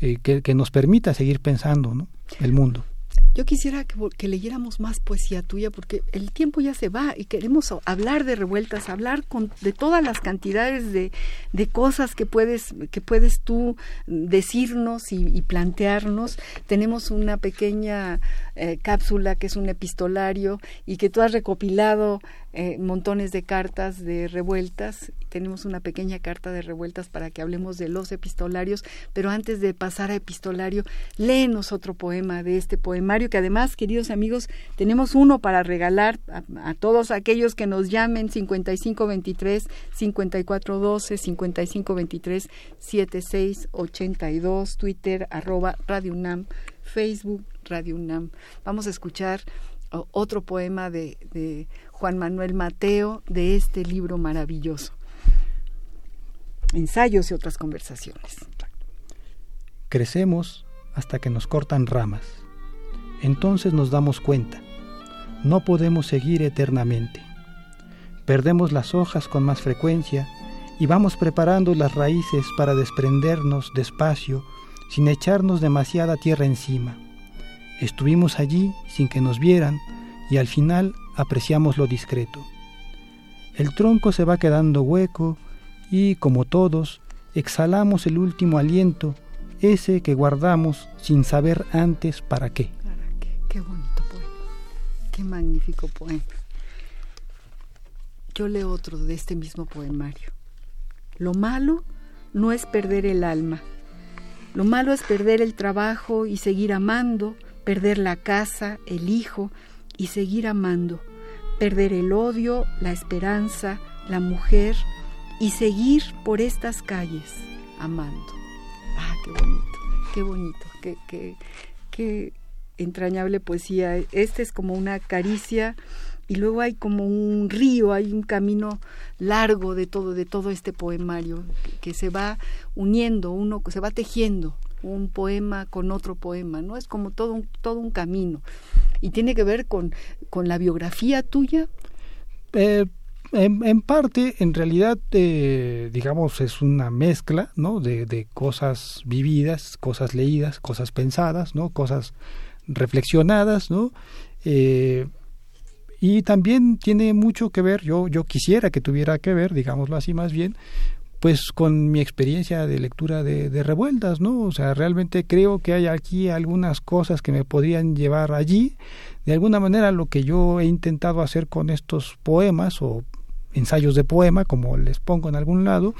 Eh, que, que nos permita seguir pensando, ¿no? El mundo. Yo quisiera que, que, leyéramos más poesía tuya porque el tiempo ya se va y queremos hablar de revueltas, hablar con, de todas las cantidades de, de, cosas que puedes, que puedes tú decirnos y, y plantearnos. Tenemos una pequeña eh, cápsula que es un epistolario y que tú has recopilado eh, montones de cartas de revueltas. Tenemos una pequeña carta de revueltas para que hablemos de los epistolarios, pero antes de pasar a epistolario, léenos otro poema de este poemario que además, queridos amigos, tenemos uno para regalar a, a todos aquellos que nos llamen 5523 5412 5523 7682 Twitter arroba Radio UNAM Facebook Radio UNAM. Vamos a escuchar otro poema de, Juan Manuel Mateo de este libro maravilloso. Ensayos y otras conversaciones. Crecemos hasta que nos cortan ramas. Entonces nos damos cuenta. No podemos seguir eternamente. Perdemos las hojas con más frecuencia y vamos preparando las raíces para desprendernos despacio sin echarnos demasiada tierra encima. Estuvimos allí sin que nos vieran y al final apreciamos lo discreto. El tronco se va quedando hueco y, como todos, exhalamos el último aliento, ese que guardamos sin saber antes para qué. ¿Para qué? Qué bonito poema. Qué magnífico poema. Yo leo otro de este mismo poemario. Lo malo no es perder el alma. Lo malo es perder el trabajo y seguir amando, perder la casa, el hijo y seguir amando, perder el odio, la esperanza, la mujer y seguir por estas calles amando. Ah, qué bonito, qué bonito, qué, qué, entrañable poesía. Este es como una caricia y luego hay como un río, hay un camino largo de todo, de todo este poemario que se va uniendo, uno se va tejiendo un poema con otro poema, ¿no? Es como todo un, todo un camino. ¿Y tiene que ver con, con la biografía tuya? Eh, en, parte, en realidad, eh, digamos, es una mezcla, ¿no? De, de, cosas vividas, cosas leídas, cosas pensadas, ¿no? Cosas reflexionadas, ¿no? Eh, y también tiene mucho que ver, yo, yo quisiera que tuviera que ver, digámoslo así más bien, pues con mi experiencia de lectura de, de, revueltas, ¿no? O sea, realmente creo que hay aquí algunas cosas que me podrían llevar allí. De alguna manera lo que yo he intentado hacer con estos poemas o ensayos de poema, como les pongo en algún lado,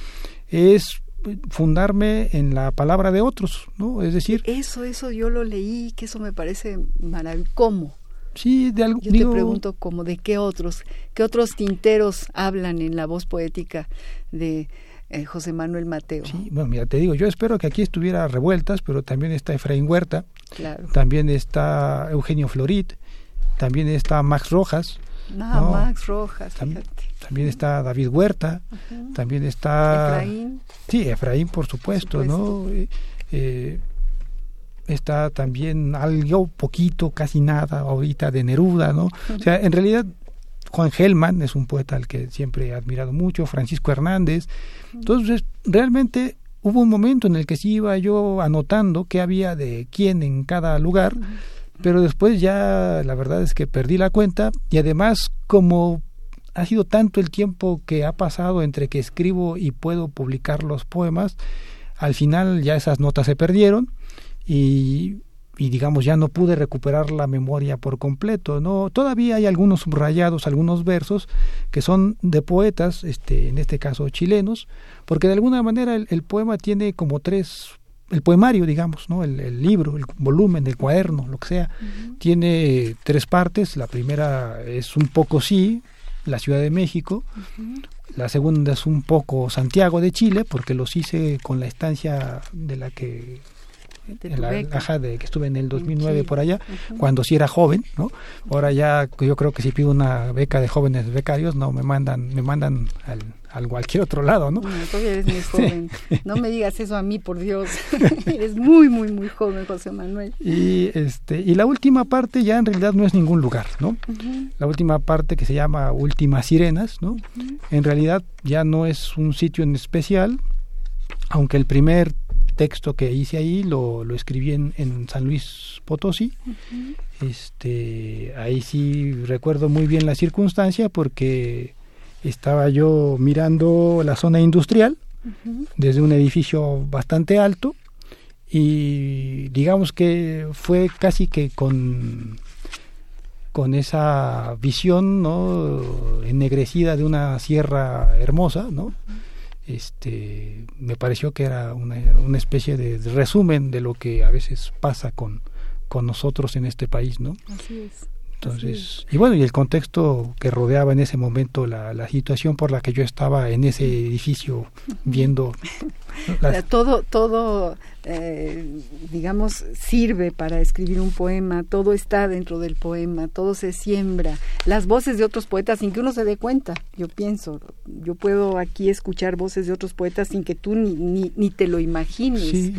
es fundarme en la palabra de otros, ¿no? Es decir... Eso, eso yo lo leí, que eso me parece maravilloso. ¿Cómo? Sí, de algo. Yo te pregunto como de qué otros, qué otros tinteros hablan en la voz poética de eh, José Manuel Mateo. Sí, bueno, mira, te digo, yo espero que aquí estuviera Revueltas, pero también está Efraín Huerta, claro. también está Eugenio Florit, también está Max Rojas. No, Max Rojas, también, también, está David Huerta, también está... Efraín. Sí, Efraín, por supuesto, ¿no? Eh, eh, está también algo poquito, casi nada ahorita de Neruda, ¿no? O sea, en realidad Juan Gelman es un poeta al que siempre he admirado mucho, Francisco Hernández. Entonces, realmente hubo un momento en el que sí iba yo anotando qué había de quién en cada lugar, pero después ya la verdad es que perdí la cuenta y además como ha sido tanto el tiempo que ha pasado entre que escribo y puedo publicar los poemas, al final ya esas notas se perdieron y, y, digamos ya no pude recuperar la memoria por completo no todavía hay algunos subrayados algunos versos que son de poetas este en este caso chilenos porque de alguna manera el, poema tiene como tres el poemario digamos no el, libro el volumen el cuaderno lo que sea tiene tres partes. La primera es un poco sí la Ciudad de México. La segunda es un poco Santiago de Chile, porque los hice con la estancia de la que de la caja de que estuve en el 2009 por allá, cuando sí era joven, ¿no? Ahora ya yo creo que si pido una beca de jóvenes becarios, no me mandan me mandan al, al cualquier otro lado, ¿no? No, todavía eres muy joven. No me digas eso a mí, por Dios. eres muy muy muy joven, José Manuel. Y este y la última parte ya en realidad no es ningún lugar, ¿no? La última parte que se llama Últimas Sirenas, ¿no? En realidad ya no es un sitio en especial, aunque el primer texto que hice ahí lo, lo escribí en, en, San Luis Potosí. este, ahí sí recuerdo muy bien la circunstancia porque estaba yo mirando la zona industrial desde un edificio bastante alto y digamos que fue casi que con con esa visión no ennegrecida de una sierra hermosa no este me pareció que era una, una especie de resumen de lo que a veces pasa con, con nosotros en este país, ¿no? Así es. Entonces, y bueno, y el contexto que rodeaba en ese momento la, la situación por la que yo estaba en ese edificio viendo. todo, todo, eh, digamos, sirve para escribir un poema, todo está dentro del poema, todo se siembra. Las voces de otros poetas sin que uno se dé cuenta, yo pienso. Yo puedo aquí escuchar voces de otros poetas sin que tú ni, ni, ni te lo imagines. Sí.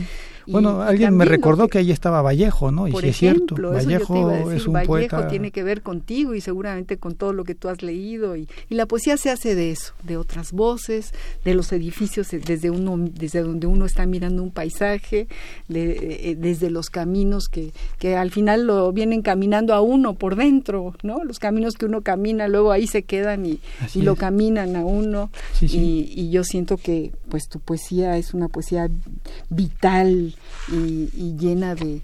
Bueno, alguien me recordó que, ahí estaba Vallejo, ¿no? Y por sí es cierto, Vallejo es un Vallejo poeta. tiene que ver contigo y seguramente con todo lo que tú has leído y, y, la poesía se hace de eso, de otras voces, de los edificios eh, desde uno desde donde uno está mirando un paisaje, de, eh, desde los caminos que, que al final lo vienen caminando a uno por dentro, ¿no? Los caminos que uno camina luego ahí se quedan y, y lo caminan a uno sí, sí. Y, y yo siento que pues tu poesía es una poesía vital y, y llena de,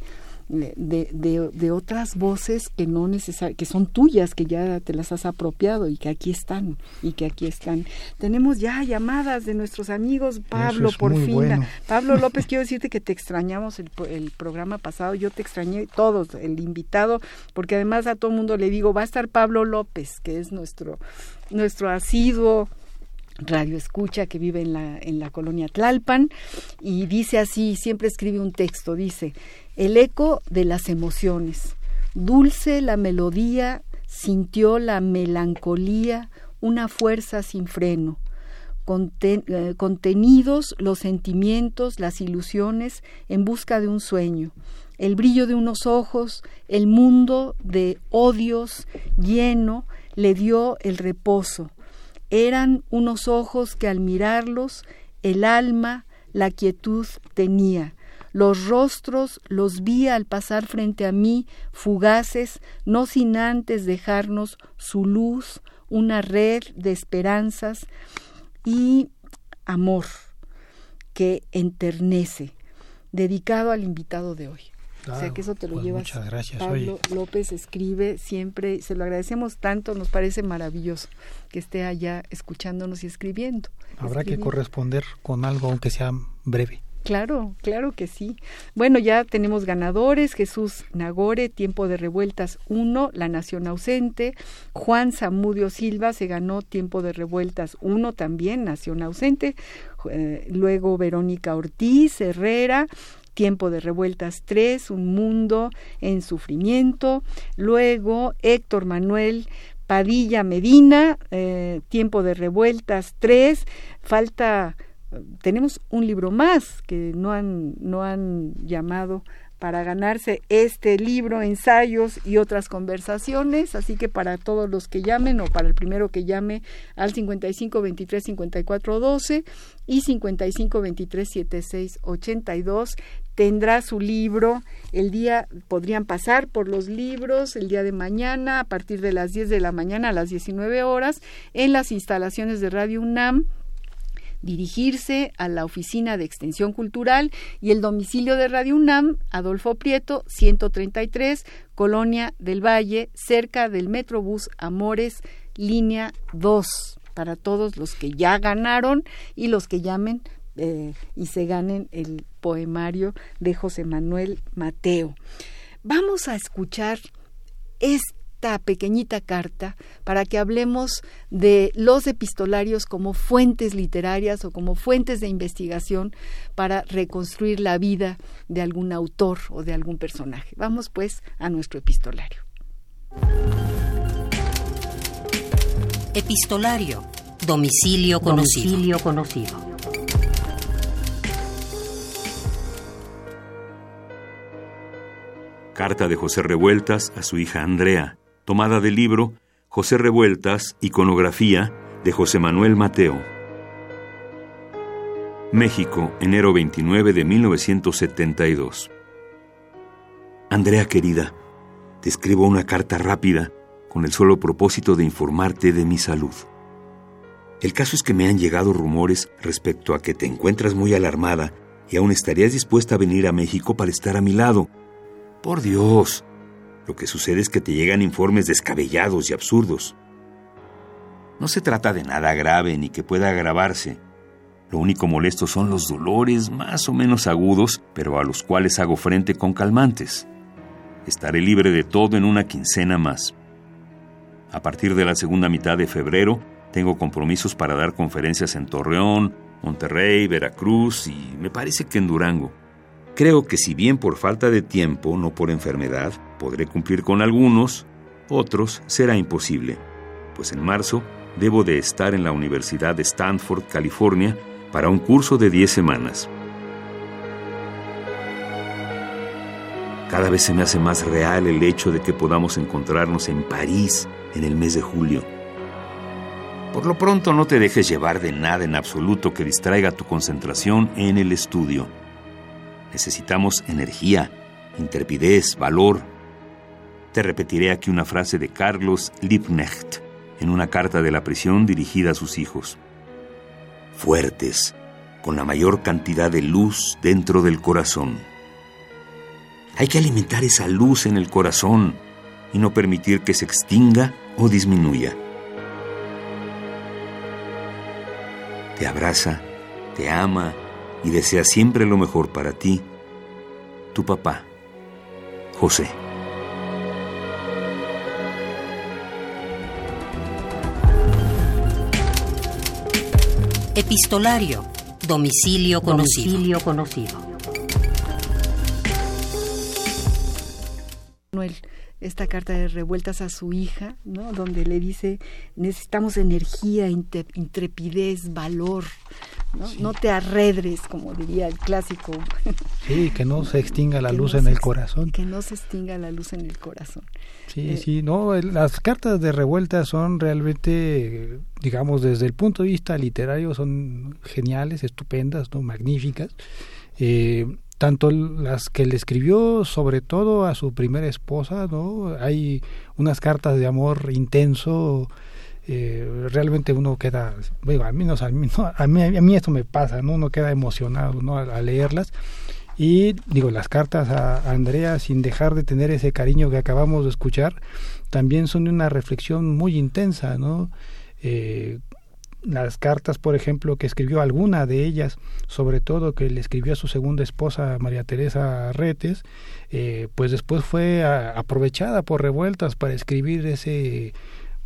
de, de, de, otras voces que no necesar, que son tuyas, que ya te las has apropiado y que aquí están, y que aquí están. Tenemos ya llamadas de nuestros amigos, Pablo, por fin. Bueno. Pablo López, quiero decirte que te extrañamos el, el, programa pasado, yo te extrañé todos, el invitado, porque además a todo el mundo le digo, va a estar Pablo López, que es nuestro, nuestro asiduo radio escucha que vive en la, en la colonia Tlalpan y dice así, siempre escribe un texto, dice, el eco de las emociones, dulce la melodía, sintió la melancolía, una fuerza sin freno, eh, contenidos los sentimientos, las ilusiones en busca de un sueño, el brillo de unos ojos, el mundo de odios lleno le dio el reposo, Eran unos ojos que al mirarlos el alma, la quietud tenía. Los rostros los vi al pasar frente a mí, fugaces, no sin antes dejarnos su luz, una red de esperanzas y amor que enternece, dedicado al invitado de hoy. O sea que eso te lo pues llevas. Muchas gracias. Pablo López escribe siempre, se lo agradecemos tanto, nos parece maravilloso que esté allá escuchándonos y escribiendo. Habrá que corresponder con algo, aunque sea breve. Claro, claro que sí. Bueno, ya tenemos ganadores. Jesús Nagore, Tiempo de Revueltas 1, La Nación Ausente. Juan Zamudio Silva se ganó Tiempo de Revueltas 1 también, Nación Ausente. Eh, luego Verónica Ortiz Herrera, Tiempo de Revueltas 3, Un Mundo en Sufrimiento. Luego Héctor Manuel Padilla Medina, eh, Tiempo de Revueltas 3. Falta tenemos un libro más que no han, no han llamado para ganarse este libro, ensayos y otras conversaciones. Así que para todos los que llamen o para el primero que llame al 55 23 54 12 y 55 23 76 82 tendrá su libro. El día podrían pasar por los libros el día de mañana a partir de las 10 de la mañana a las 19 horas en las instalaciones de Radio UNAM dirigirse a la Oficina de Extensión Cultural y el domicilio de Radio UNAM, Adolfo Prieto, 133, Colonia del Valle, cerca del Metrobús Amores, línea 2, para todos los que ya ganaron y los que llamen eh, y se ganen el poemario de José Manuel Mateo. Vamos a escuchar este esta pequeñita carta para que hablemos de los epistolarios como fuentes literarias o como fuentes de investigación para reconstruir la vida de algún autor o de algún personaje. Vamos pues a nuestro epistolario. Epistolario. Domicilio conocido. Domicilio conocido. Carta de José Revueltas a su hija Andrea, tomada del libro José Revueltas, Iconografía, de José Manuel Mateo. México, enero 29 de 1972. Andrea querida, te escribo una carta rápida con el solo propósito de informarte de mi salud. El caso es que me han llegado rumores respecto a que te encuentras muy alarmada y aún estarías dispuesta a venir a México para estar a mi lado. Por Dios, lo que sucede es que te llegan informes descabellados y absurdos. No se trata de nada grave ni que pueda agravarse. Lo único molesto son los dolores más o menos agudos, pero a los cuales hago frente con calmantes. Estaré libre de todo en una quincena más. A partir de la segunda mitad de febrero, tengo compromisos para dar conferencias en Torreón, Monterrey, Veracruz y me parece que en Durango. Creo que si bien por falta de tiempo, no por enfermedad, podré cumplir con algunos, otros será imposible, pues en marzo debo de estar en la Universidad de Stanford, California, para un curso de 10 semanas. Cada vez se me hace más real el hecho de que podamos encontrarnos en París en el mes de julio. Por lo pronto no te dejes llevar de nada en absoluto que distraiga tu concentración en el estudio. Necesitamos energía, intrepidez, valor. Te repetiré aquí una frase de Carlos Liebknecht en una carta de la prisión dirigida a sus hijos. Fuertes, con la mayor cantidad de luz dentro del corazón. Hay que alimentar esa luz en el corazón y no permitir que se extinga o disminuya. Te abraza, te ama y desea siempre lo mejor para ti, tu papá, José. Epistolario. Domicilio conocido. Domicilio conocido. Manuel, esta carta de revueltas a su hija, ¿no? Donde le dice, necesitamos energía, intrepidez, valor, ¿no? No te arredres, como diría el clásico. Sí, que no se extinga la luz en el corazón. Que no se extinga la luz en el corazón. Sí, eh, sí, no, las cartas de revuelta son realmente, digamos, desde el punto de vista literario, son geniales, estupendas, no, magníficas. Eh, tanto las que le escribió sobre todo a su primera esposa, ¿no? Hay unas cartas de amor intenso, eh, realmente uno queda, bueno, a mí, a, a, mí, a mí esto me pasa, ¿no? Uno queda emocionado, ¿no? A, leerlas. Y digo, las cartas a Andrea, sin dejar de tener ese cariño que acabamos de escuchar, también son una reflexión muy intensa, ¿no? Eh, las cartas, por ejemplo, que escribió alguna de ellas, sobre todo que le escribió a su segunda esposa, María Teresa Retes, eh, pues después fue aprovechada por revueltas para escribir ese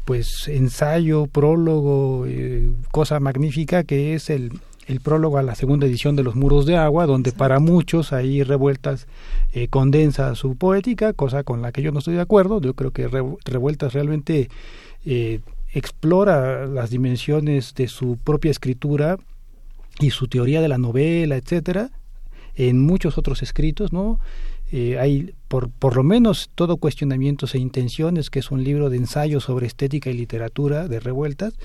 pues ensayo, prólogo, eh, cosa magnífica que es el, el prólogo a la segunda edición de Los Muros de Agua, donde para muchos ahí Revueltas eh, condensa su poética, cosa con la que yo no estoy de acuerdo. Yo creo que Revueltas realmente eh, explora las dimensiones de su propia escritura y su teoría de la novela, etcétera, en muchos otros escritos, ¿no? Eh, hay por, por lo menos todo cuestionamientos e intenciones, que es un libro de ensayos sobre estética y literatura de revueltas,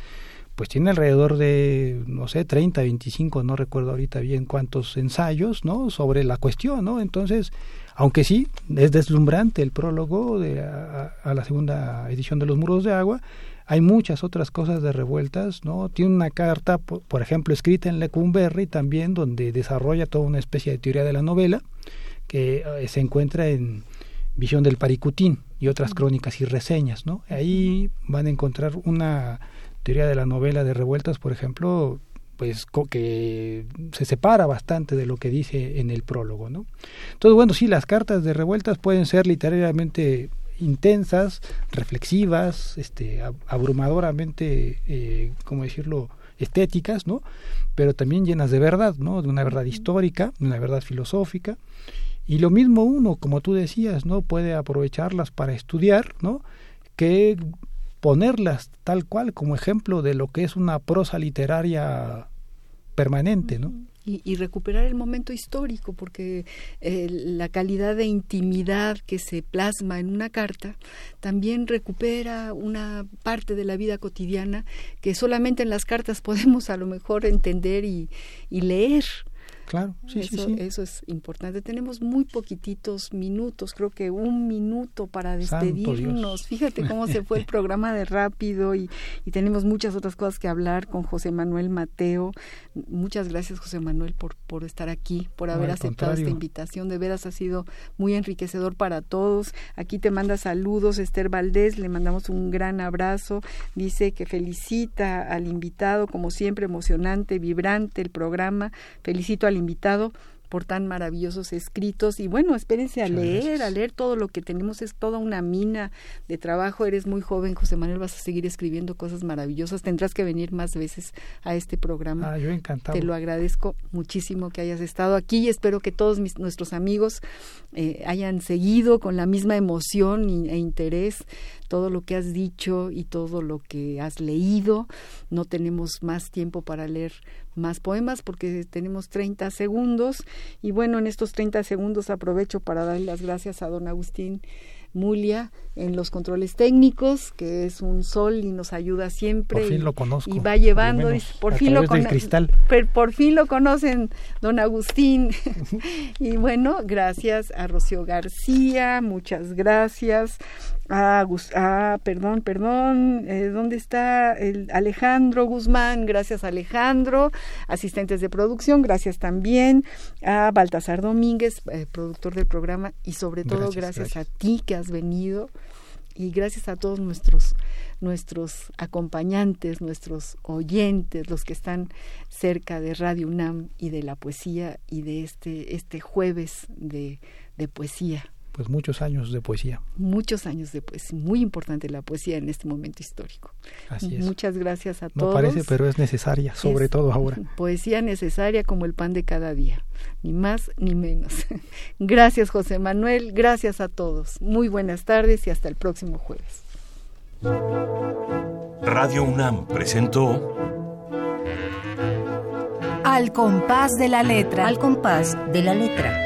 pues tiene alrededor de, no sé, 30, 25, no recuerdo ahorita bien cuántos ensayos, ¿no? Sobre la cuestión, ¿no? Entonces, aunque sí, es deslumbrante el prólogo de, a la segunda edición de Los Muros de Agua, hay muchas otras cosas de revueltas, ¿no? Tiene una carta, por, ejemplo, escrita en Lecumberri también, donde desarrolla toda una especie de teoría de la novela, que eh, se encuentra en Visión del Paricutín y otras crónicas y reseñas, ¿no? Ahí van a encontrar una teoría de la novela de revueltas, por ejemplo, pues que se separa bastante de lo que dice en el prólogo, ¿no? Entonces, bueno, sí, las cartas de revueltas pueden ser literariamente intensas, reflexivas, este, abrumadoramente, eh, ¿cómo decirlo?, estéticas, ¿no? Pero también llenas de verdad, ¿no? De una verdad histórica, de una verdad filosófica. Y lo mismo uno, como tú decías, ¿no? Puede aprovecharlas para estudiar, ¿no? Que ponerlas tal cual como ejemplo de lo que es una prosa literaria permanente, ¿no? Y, recuperar el momento histórico, porque eh, la calidad de intimidad que se plasma en una carta también recupera una parte de la vida cotidiana que solamente en las cartas podemos a lo mejor entender y, y leer. Claro, sí, eso, sí, Eso es importante. Tenemos muy poquititos minutos, creo que un minuto para despedirnos. Fíjate cómo se fue el programa de rápido y, y, tenemos muchas otras cosas que hablar con José Manuel Mateo. Muchas gracias, José Manuel, por, por estar aquí, por haber aceptado esta invitación. De veras ha sido muy enriquecedor para todos. Aquí te manda saludos Esther Valdés, le mandamos un gran abrazo. Dice que felicita al invitado, como siempre, emocionante, vibrante el programa. Felicito al invitado por tan maravillosos escritos. Y bueno, espérense a leer, a leer todo lo que tenemos, es toda una mina de trabajo, eres muy joven, José Manuel, vas a seguir escribiendo cosas maravillosas, tendrás que venir más veces a este programa. Ah, yo encantado. Te lo agradezco muchísimo que hayas estado aquí y espero que todos mis, nuestros amigos eh, hayan seguido con la misma emoción e interés todo lo que has dicho y todo lo que has leído. No tenemos más tiempo para leer más poemas porque tenemos 30 segundos y bueno, en estos 30 segundos aprovecho para dar las gracias a don Agustín Mulia en los controles técnicos, que es un sol y nos ayuda siempre. Por fin lo conozco. Y va llevando, por, fin lo cristal. por fin lo conocen, don Agustín. y bueno, gracias a Rocío García, muchas gracias. Ah, ah, perdón, perdón, eh, ¿dónde está el Alejandro Guzmán? Gracias Alejandro, asistentes de producción, gracias también. A Baltasar Domínguez, eh, productor del programa, y sobre todo gracias, a ti que has venido y gracias a todos nuestros nuestros acompañantes, nuestros oyentes, los que están cerca de Radio UNAM y de la poesía y de este este jueves de, de poesía pues muchos años de poesía. Muchos años de poesía, muy importante la poesía en este momento histórico. Así es. Muchas gracias a todos. No parece, pero es necesaria, sobre todo ahora. Poesía necesaria como el pan de cada día, ni más ni menos. gracias José Manuel, gracias a todos. Muy buenas tardes y hasta el próximo jueves. Radio UNAM presentó Al compás de la letra. Al compás de la letra.